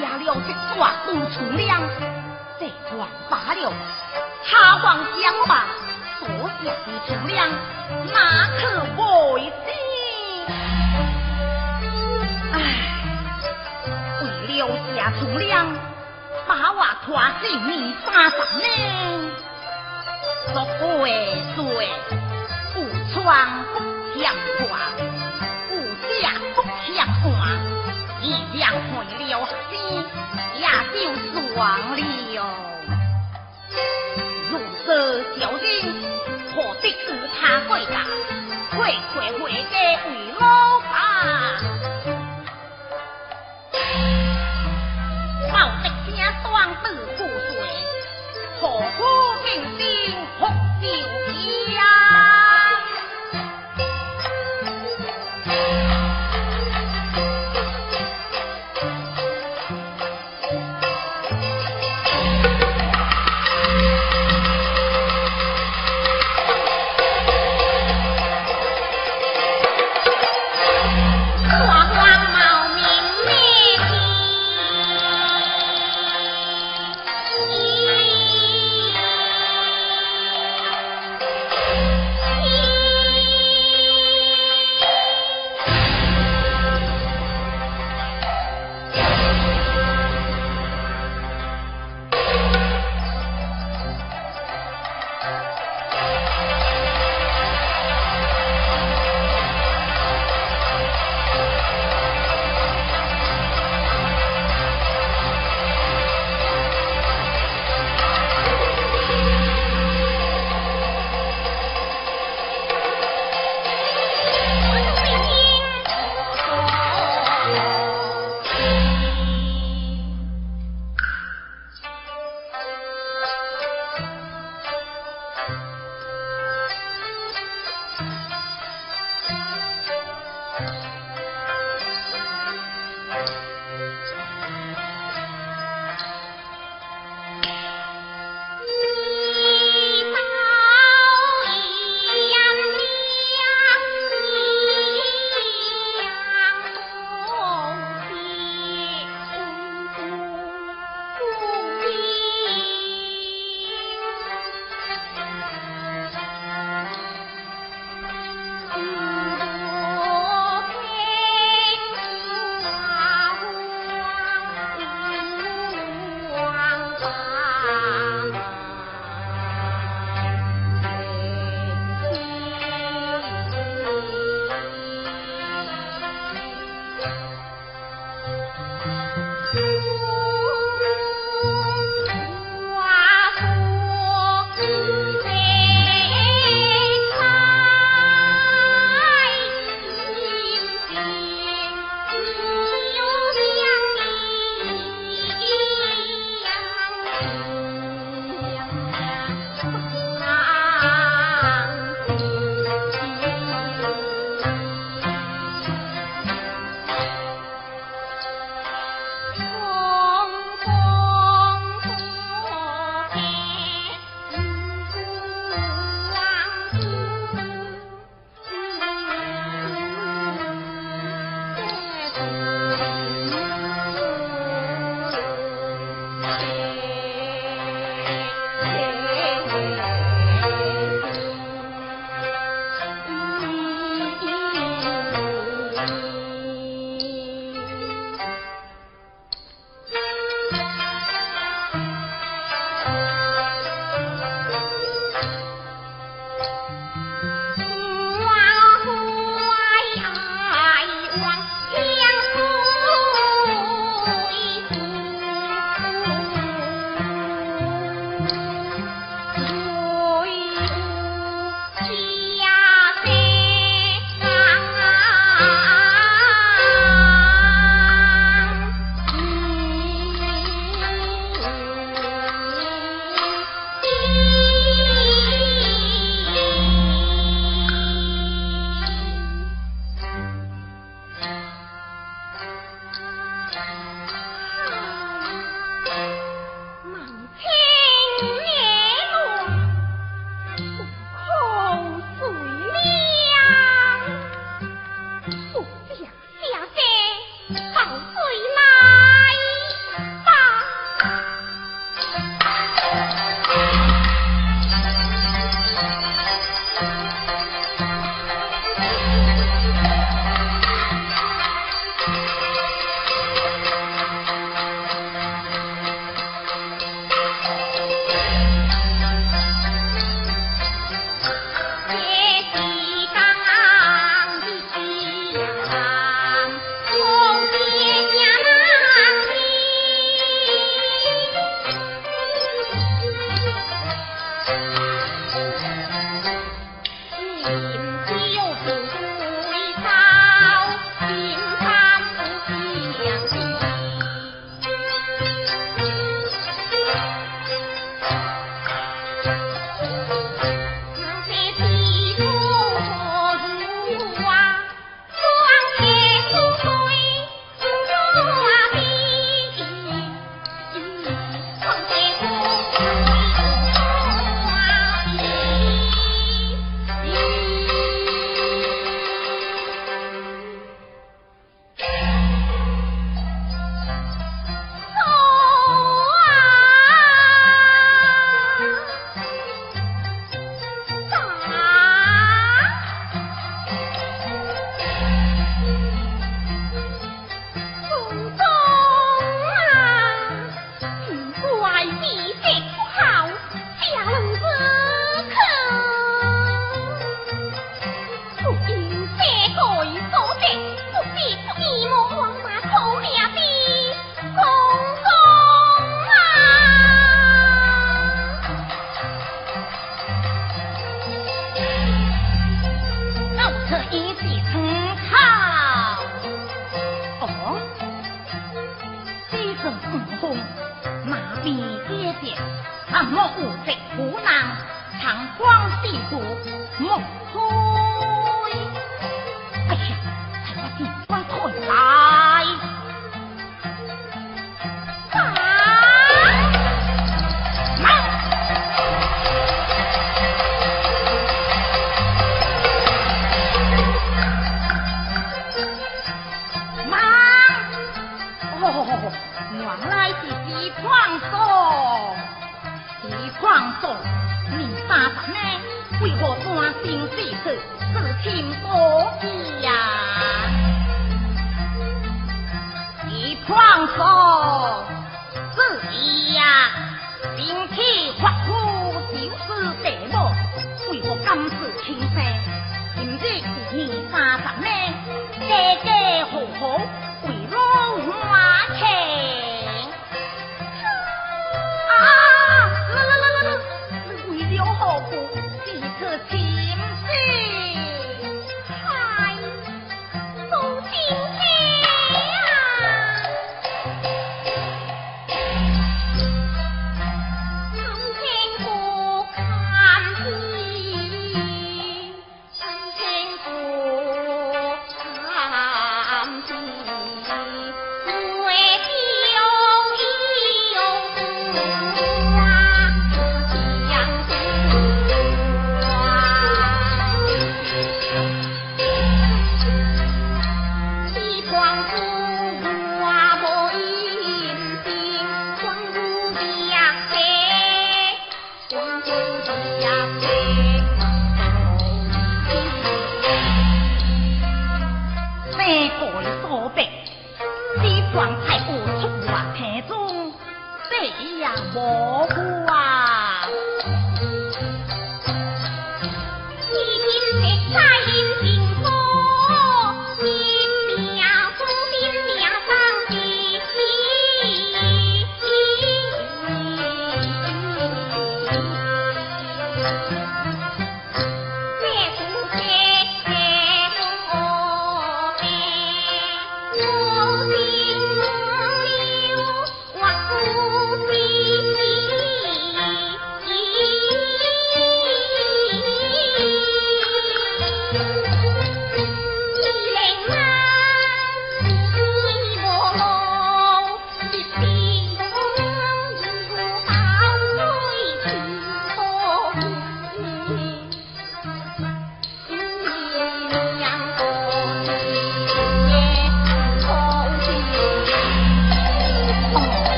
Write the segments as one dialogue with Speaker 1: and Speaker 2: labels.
Speaker 1: 加了这寡妇粗粮，这还罢了。他王将把所下的粗粮，哪可为心？唉，为了下粗粮，把我拖进泥巴上呢。作为罪，不穿不强挂，心，也就爽了。如此小人，何必不怕鬼家？快快回家为老爸。报得家双 tử 不水，何苦平定哭酒家？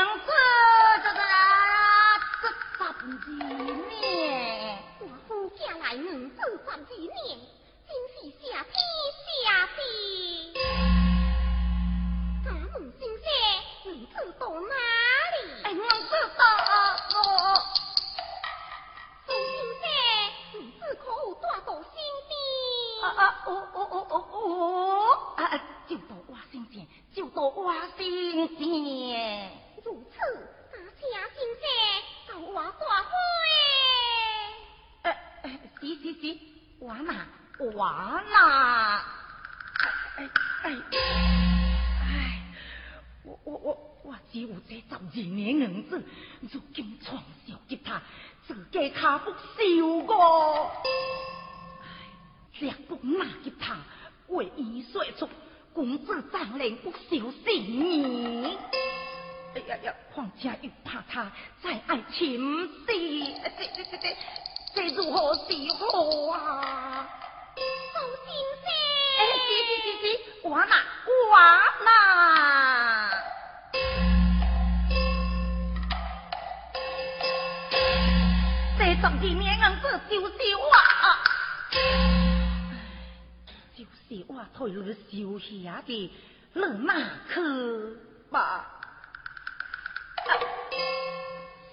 Speaker 1: 寄来银子，这这这十二年。
Speaker 2: 我夫寄来银子十二年，真是下天下地。请问先生，银子到哪里？
Speaker 1: 哎，银子到我。
Speaker 2: 苏先生，银子可有带到身边？
Speaker 1: 啊啊，哦哦哦哦哦，啊，就到我身前，就到我身前。
Speaker 2: 如此，那请先生到我大花。
Speaker 1: 呃呃，是是是，我呐，我呐。哎哎哎，我我我我只有这十二年银子，如今创小吉他，自己卡不收我。若不拿吉他，为伊说出公子丈人不守信义。哎呀呀，况且又怕他再爱情事，这这这这这如何是好啊？
Speaker 2: 苏先生，
Speaker 1: 哎，是是是是，我呐我呐。这十二年银子就是我，就是我退你收下的，你拿去吧。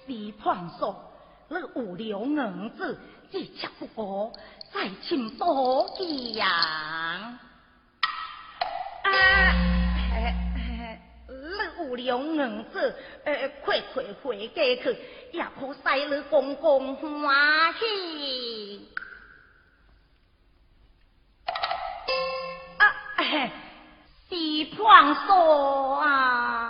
Speaker 1: 是判说，你有了银子，只吃不过，再请多样。啊，你有了银子，呃，快快回家去，也可使你公公欢喜。啊，是判说啊。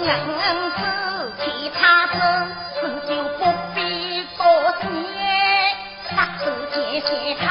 Speaker 1: 子，其他事事就不必多谢，大事解解开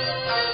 Speaker 2: Thank you.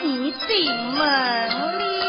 Speaker 2: 你进门里。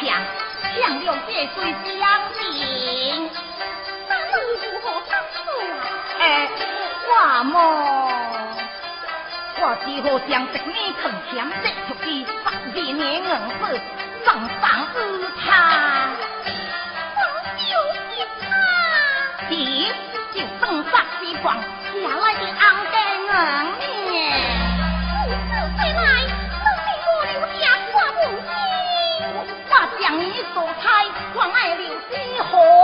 Speaker 1: 强强留这
Speaker 2: 对将
Speaker 1: 领
Speaker 2: 那能如何帮助啊
Speaker 1: 哎我么？我只好将这面城墙折出去十二年硬子他
Speaker 2: 我就他
Speaker 1: 你就西光下来的暗盖门好。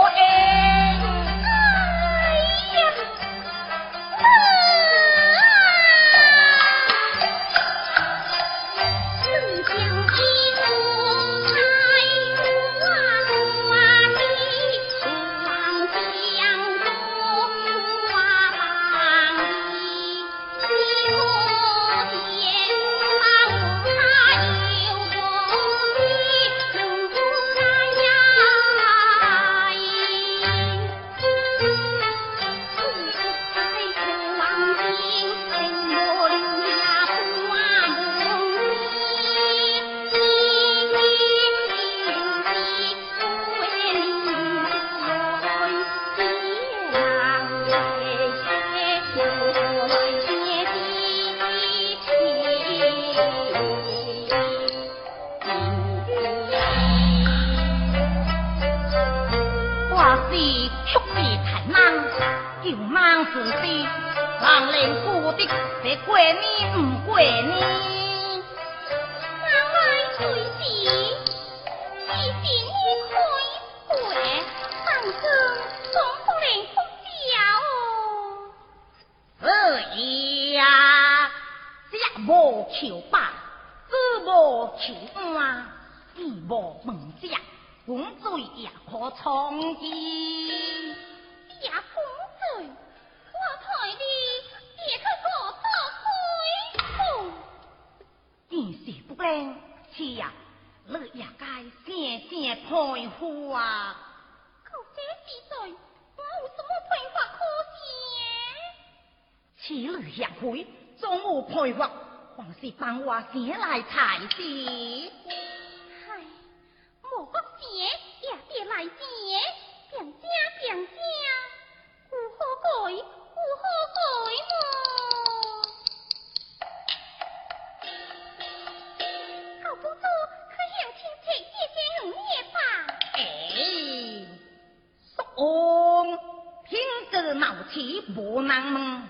Speaker 1: 无人问，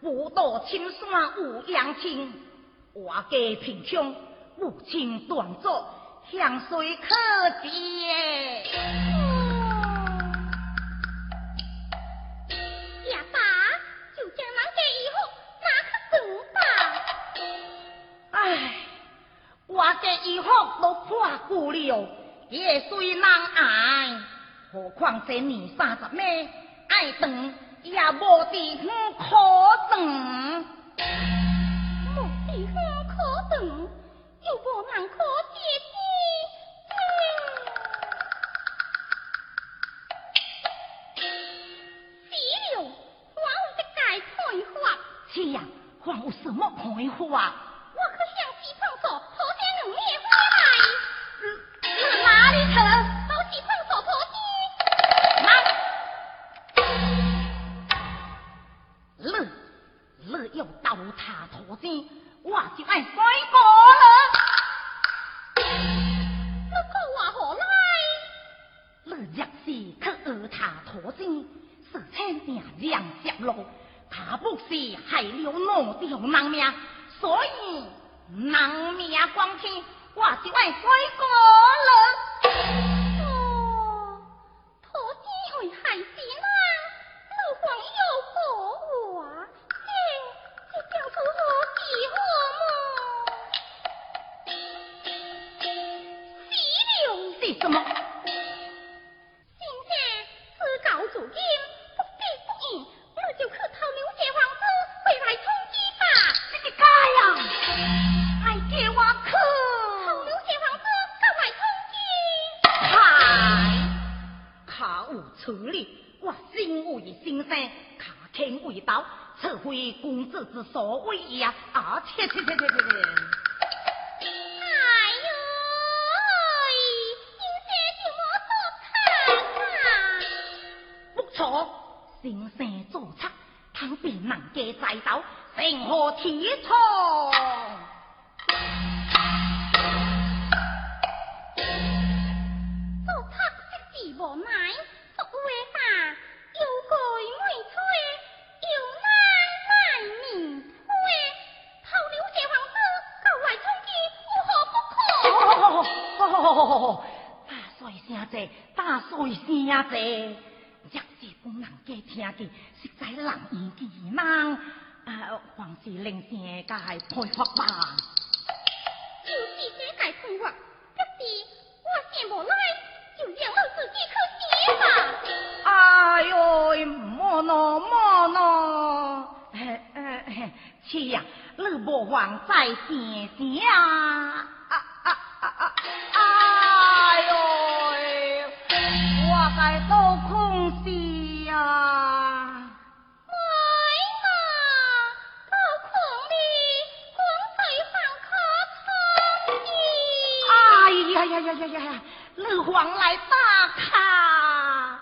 Speaker 1: 不到青山有阳天，我家贫穷，母亲断作，向谁可借？我这衣服都破旧了，也虽难挨，何况这年三十妹爱等。也无地方可等。
Speaker 2: 无地方可等，又无人可接济。只有
Speaker 1: 还有
Speaker 2: 一个看。
Speaker 1: 是
Speaker 2: 呀，还有
Speaker 1: 什么看法？为声者，若是不人给听见，实在难言忌难。啊，还是令世界判罚吧。
Speaker 2: 就是世界判罚，可是我先无来，就让我自己去死吧。
Speaker 1: 哎呦，莫喏莫喏，嘿嘿嘿，妻呀，你莫枉在先生呀呀呀呀呀！二皇来打卡，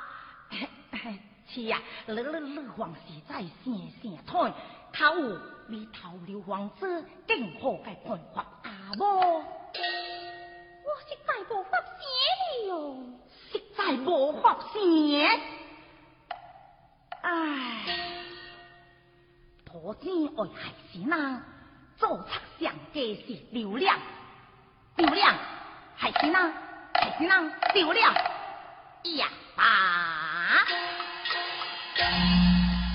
Speaker 1: 是呀，二二二皇是在线线台，他有你偷流皇子，更好该判罚阿母。
Speaker 2: 我是在无法写了
Speaker 1: 实在无法写，唉，土钱为害死人，做贼上家是流量，流量害死人，害死人流量呀啊！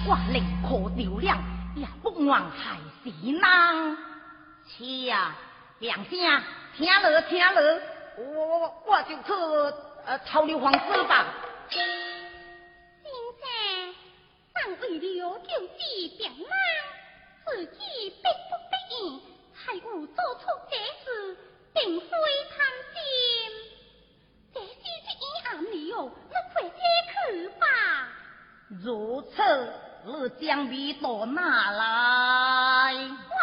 Speaker 1: 我宁可流量，也不枉害死人。是啊，两声听了听了，我我就去。呃，草流皇子吧。
Speaker 2: 先生，上为了救济病人，自己逼不得已，才有做出这事，并非贪心。这是一暗了，那快些去吧。
Speaker 1: 如此，你将米到哪来？
Speaker 2: 我。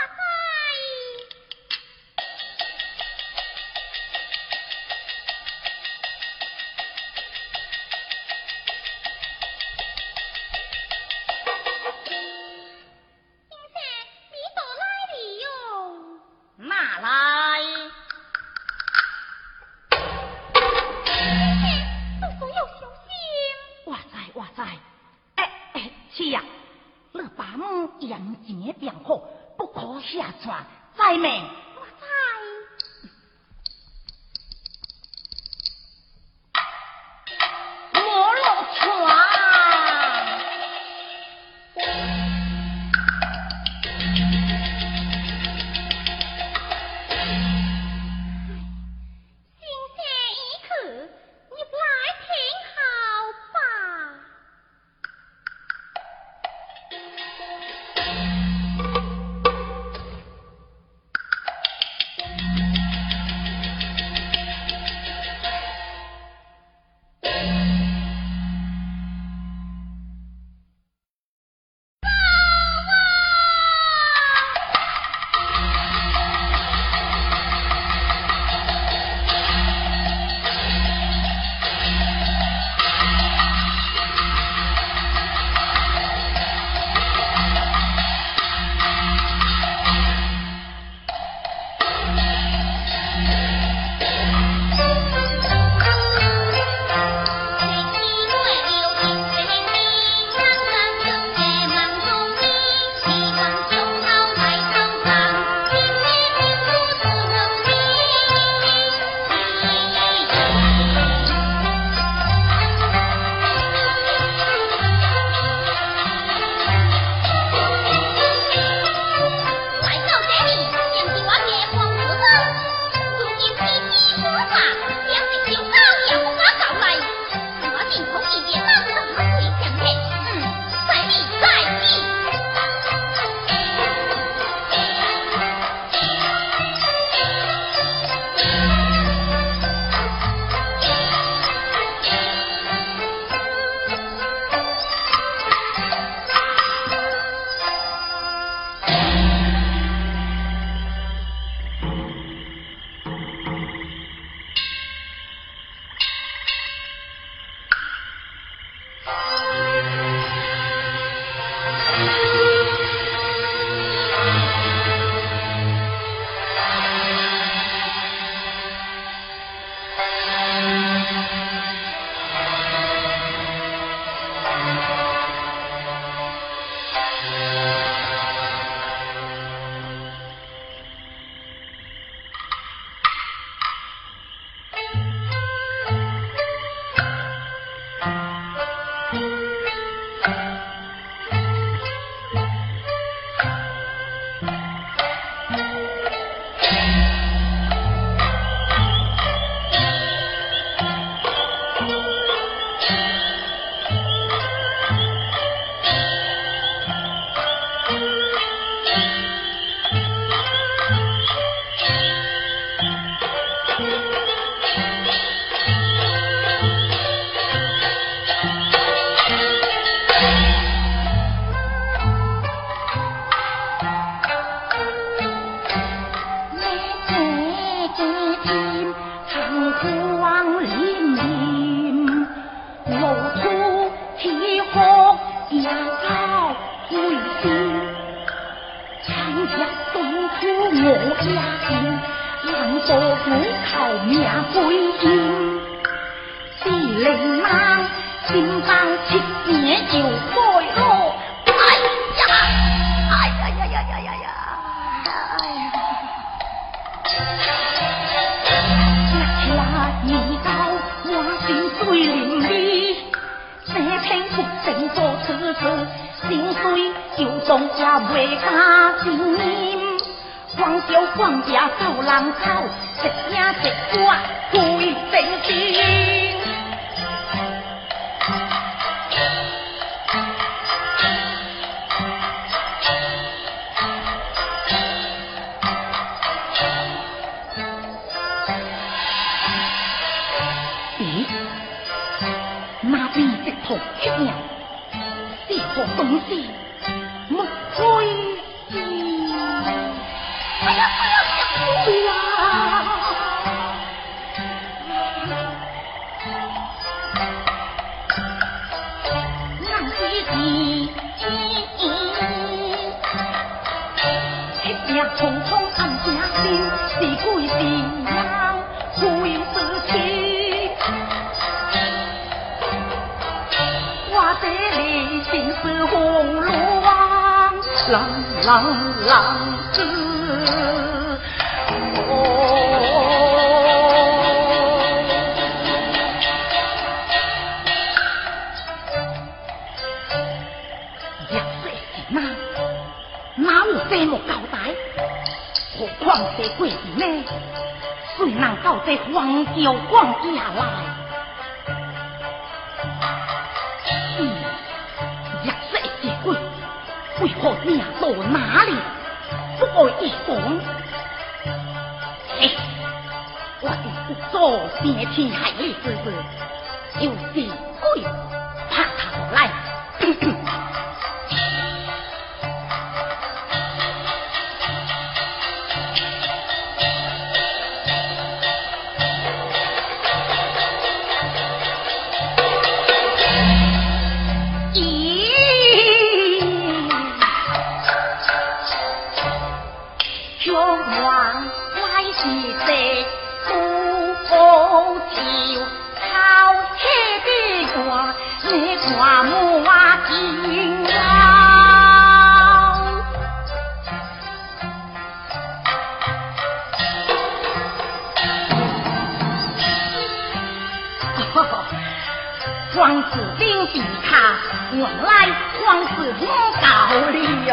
Speaker 1: 我来光是我道理哟，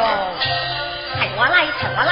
Speaker 1: 抬我来抬我来。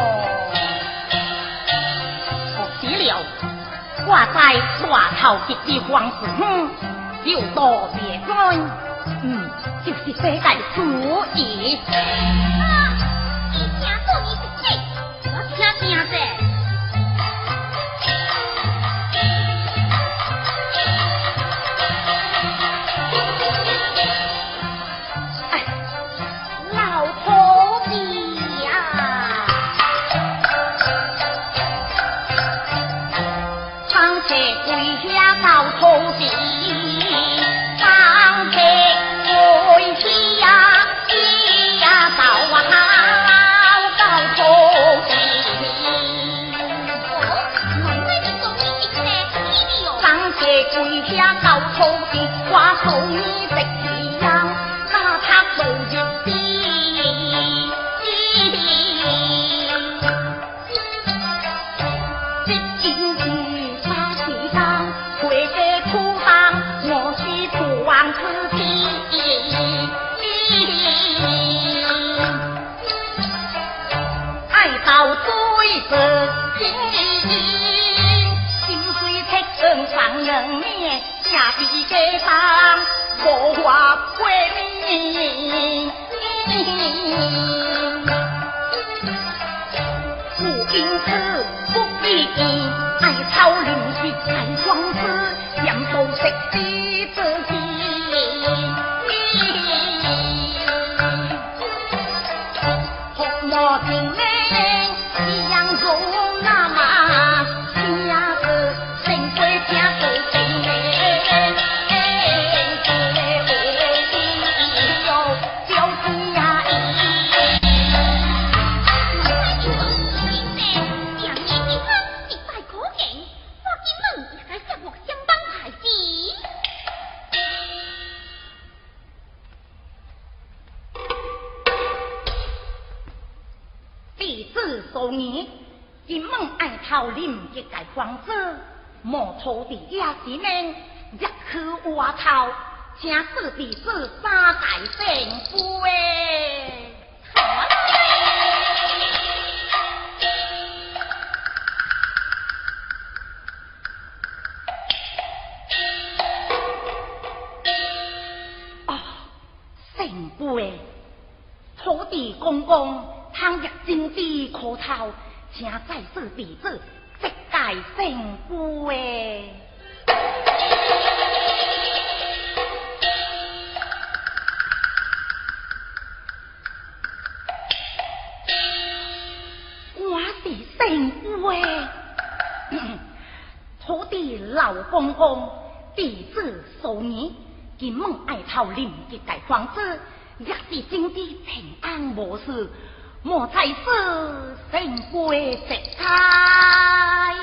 Speaker 1: 我在大头级的皇子哼，有多别干，嗯，就是世界主意。上火花是命，入去挖头，正是弟子三代成夫诶。啊，成夫诶，土地公公，倘若真地可头，请再是弟子。大圣姑哎，我的圣姑哎，公公，弟子数年，金门爱头林一盖房子，若是经济平安无事。莫再是神龟石开，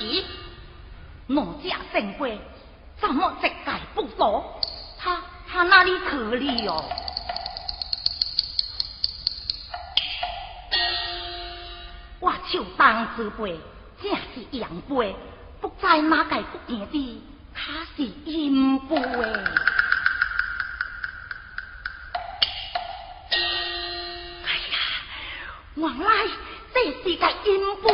Speaker 1: 咦？哪家神龟怎么石盖不说？他他哪里去了哟？我就当之辈。正是阳辈，不知哪界不见的，他是阴辈。原来这是个阴辈，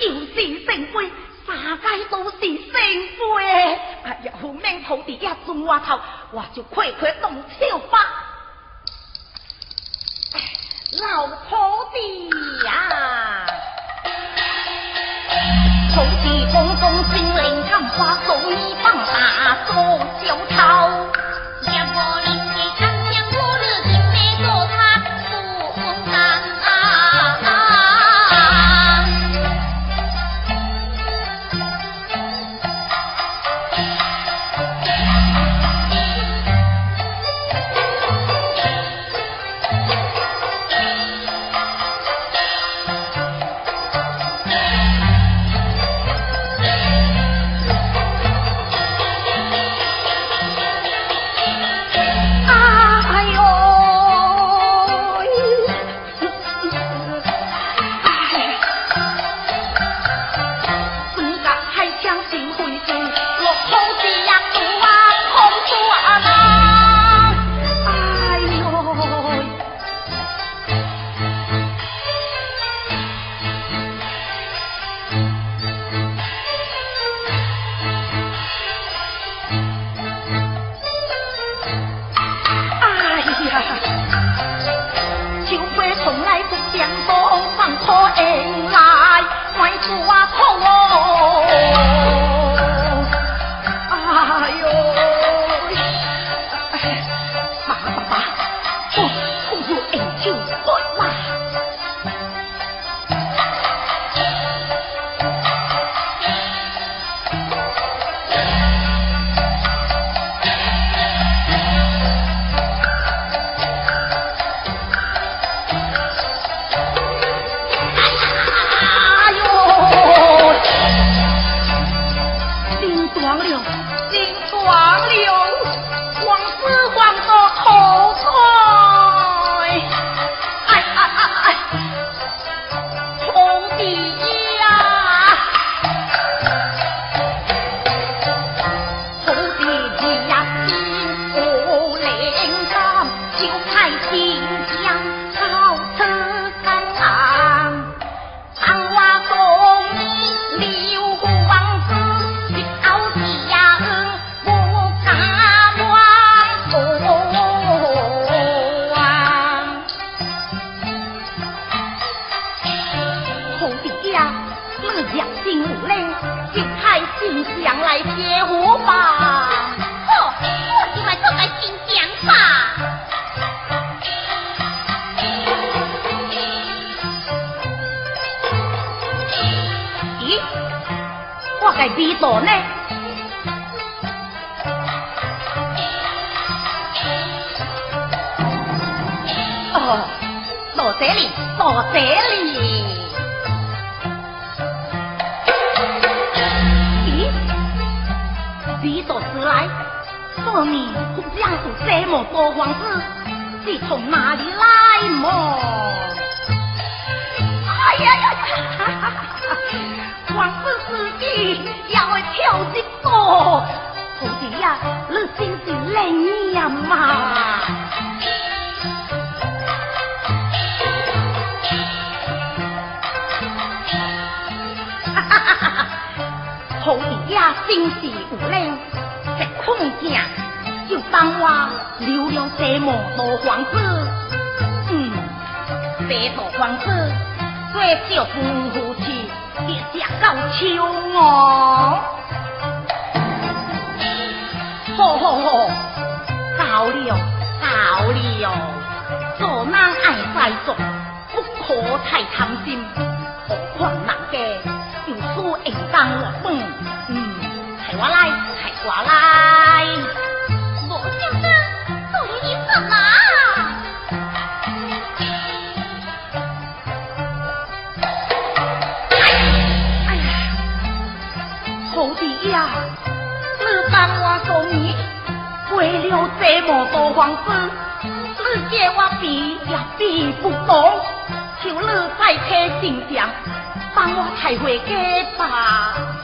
Speaker 1: 又是圣辈，三界都是圣辈。哎呀，后面土地一转我头，我就快快动手吧。老土地呀！土地公公心灵探花，送你放大做我该知道呢？哦，到这里，到这里。咦，理所时来，说明这样子这么多王子，是从哪里来么？真是有灵，这空镜就当我留了这么多房子，嗯，这座房子最少夫夫妻也食到秋哦。好好好，到了到了，做人爱在做，不可太贪心，我来。我
Speaker 2: 想着做了一什么？
Speaker 1: 哎呀，徒弟呀，你当我送你为了这么多房子，你叫我比也比不动，求你再贴心肠，帮我抬回家吧。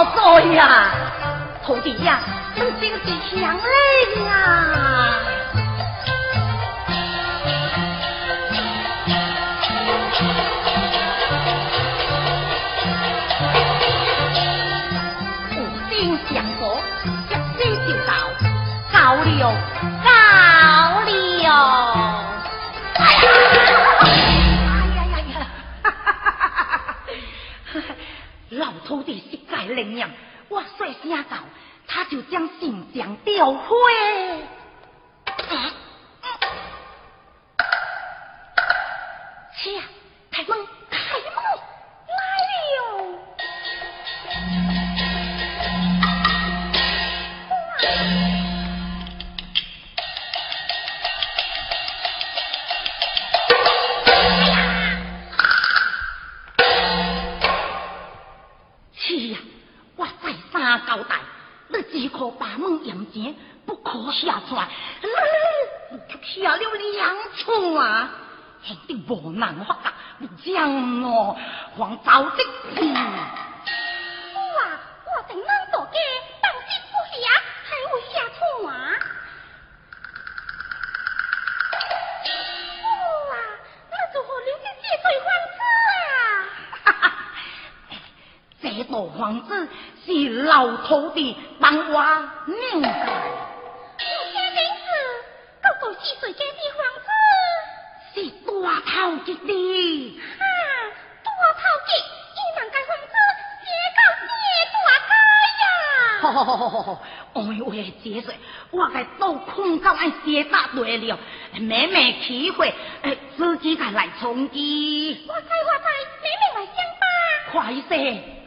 Speaker 1: 了这么多呀，徒弟呀，你真是强烈啊！无心想佛，一心就到，到了，到了。哎呀！呀呀！老徒弟灵验，我说声到，他就将信将调回。无难发达，不讲哦，黄早的去。
Speaker 2: 我啊，我等人大家当心不下，还会下错啊！我啊，那如何留下这对房子啊？
Speaker 1: 哈哈，这座房子是老头的帮我拧的。
Speaker 2: 我家顶是九到四岁家的房子，
Speaker 1: 是大头一的，
Speaker 2: 哈，多头吉，伊人家房子写到这大家呀！
Speaker 1: 好好好好好，我为解释，我该都空到俺写打对了，妹妹体会，诶，自己敢来冲击，
Speaker 2: 我知我知，妹妹来相吧。
Speaker 1: 快些！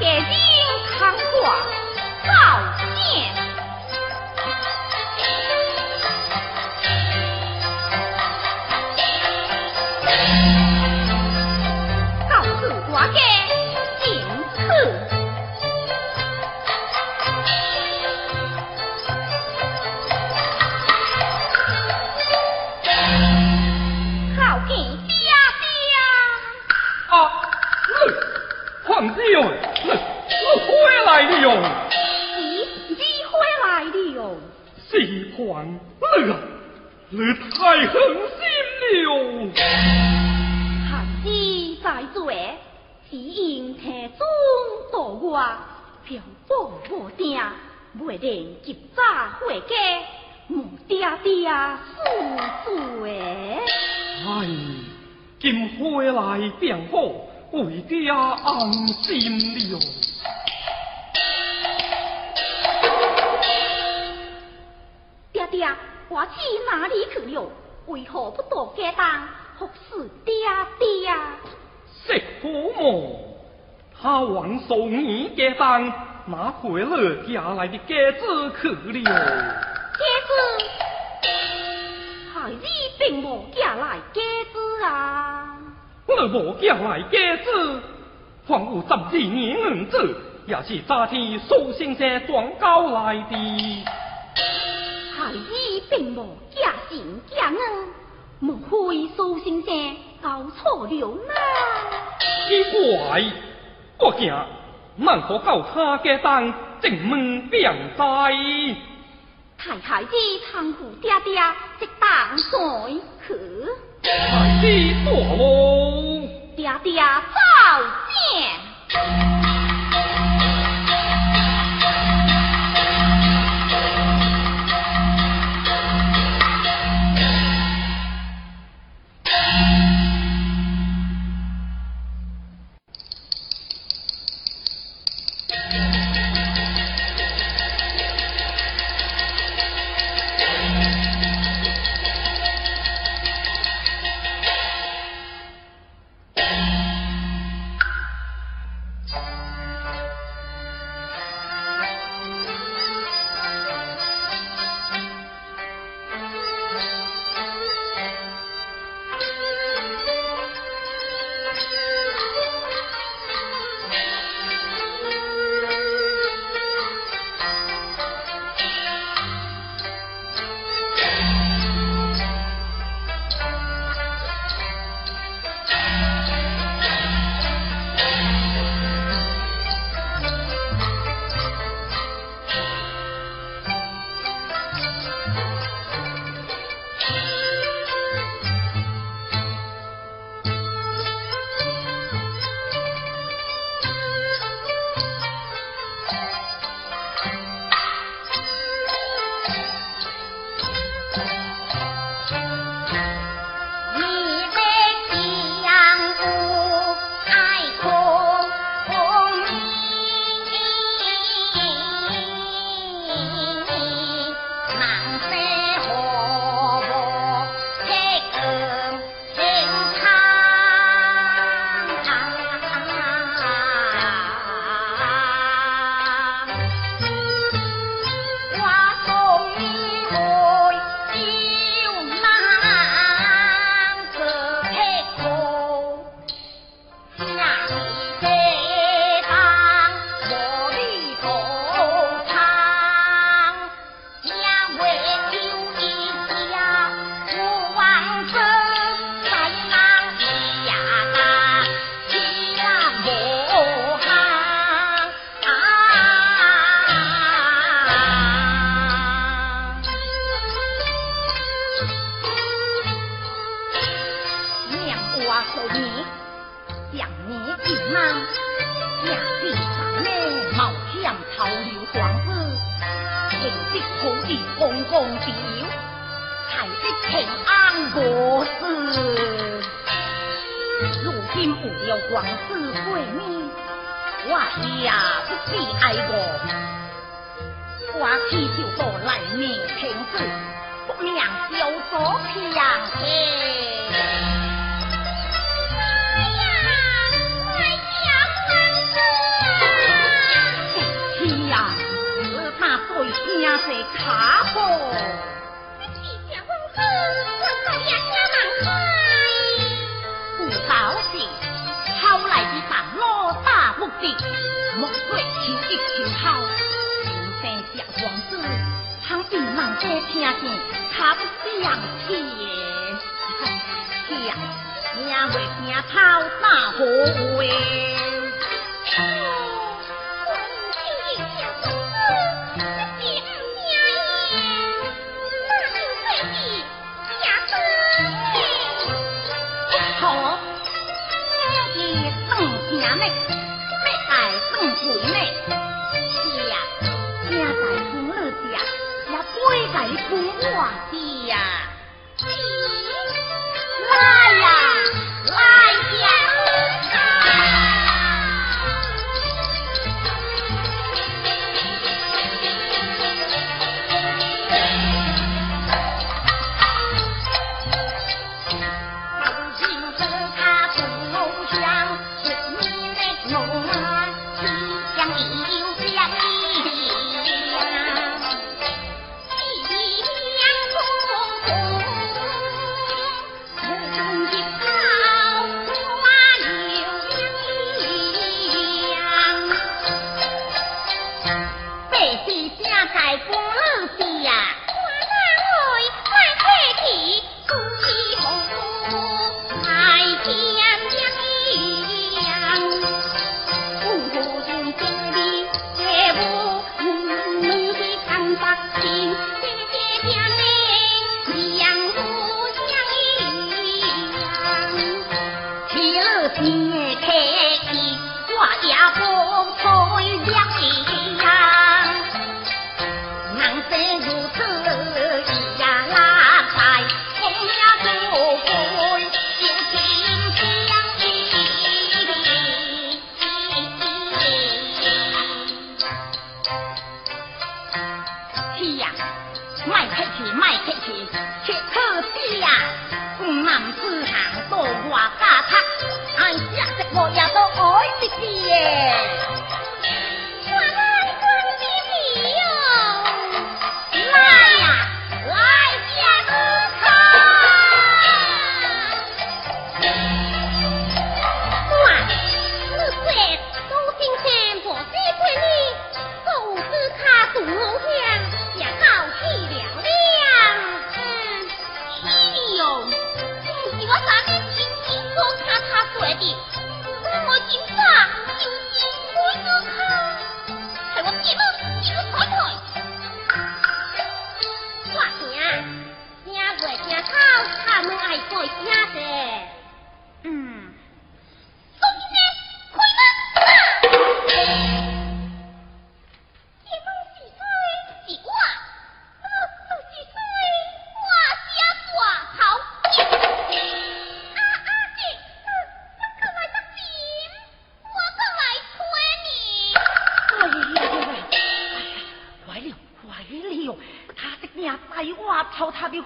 Speaker 3: 拿回了家来的鸽子去了。
Speaker 4: 鸽子，孩子并无家来鸽子啊。
Speaker 3: 我无家来鸽子，还有十二年儿子，也是昨天苏先生转交来的。
Speaker 4: 孩子并无家姓家恩，莫非苏先生搞错了呢？
Speaker 3: 奇怪，我惊。难可教他家当正门便在，
Speaker 4: 太太子搀扶爹爹，即当在去。
Speaker 3: 太子大王，
Speaker 4: 爹爹早见。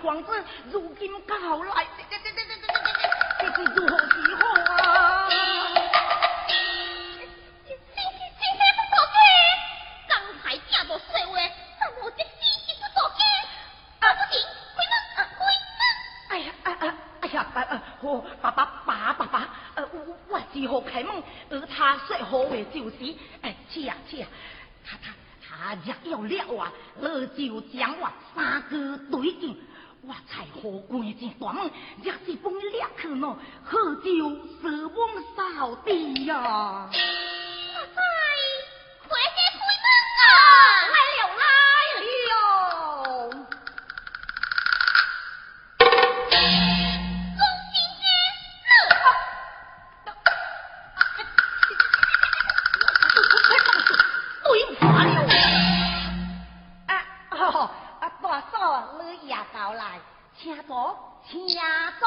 Speaker 1: 皇子，如今到来。 ยักสิบุ้ง
Speaker 4: เรียกคื
Speaker 1: นน่ 呀，
Speaker 2: 走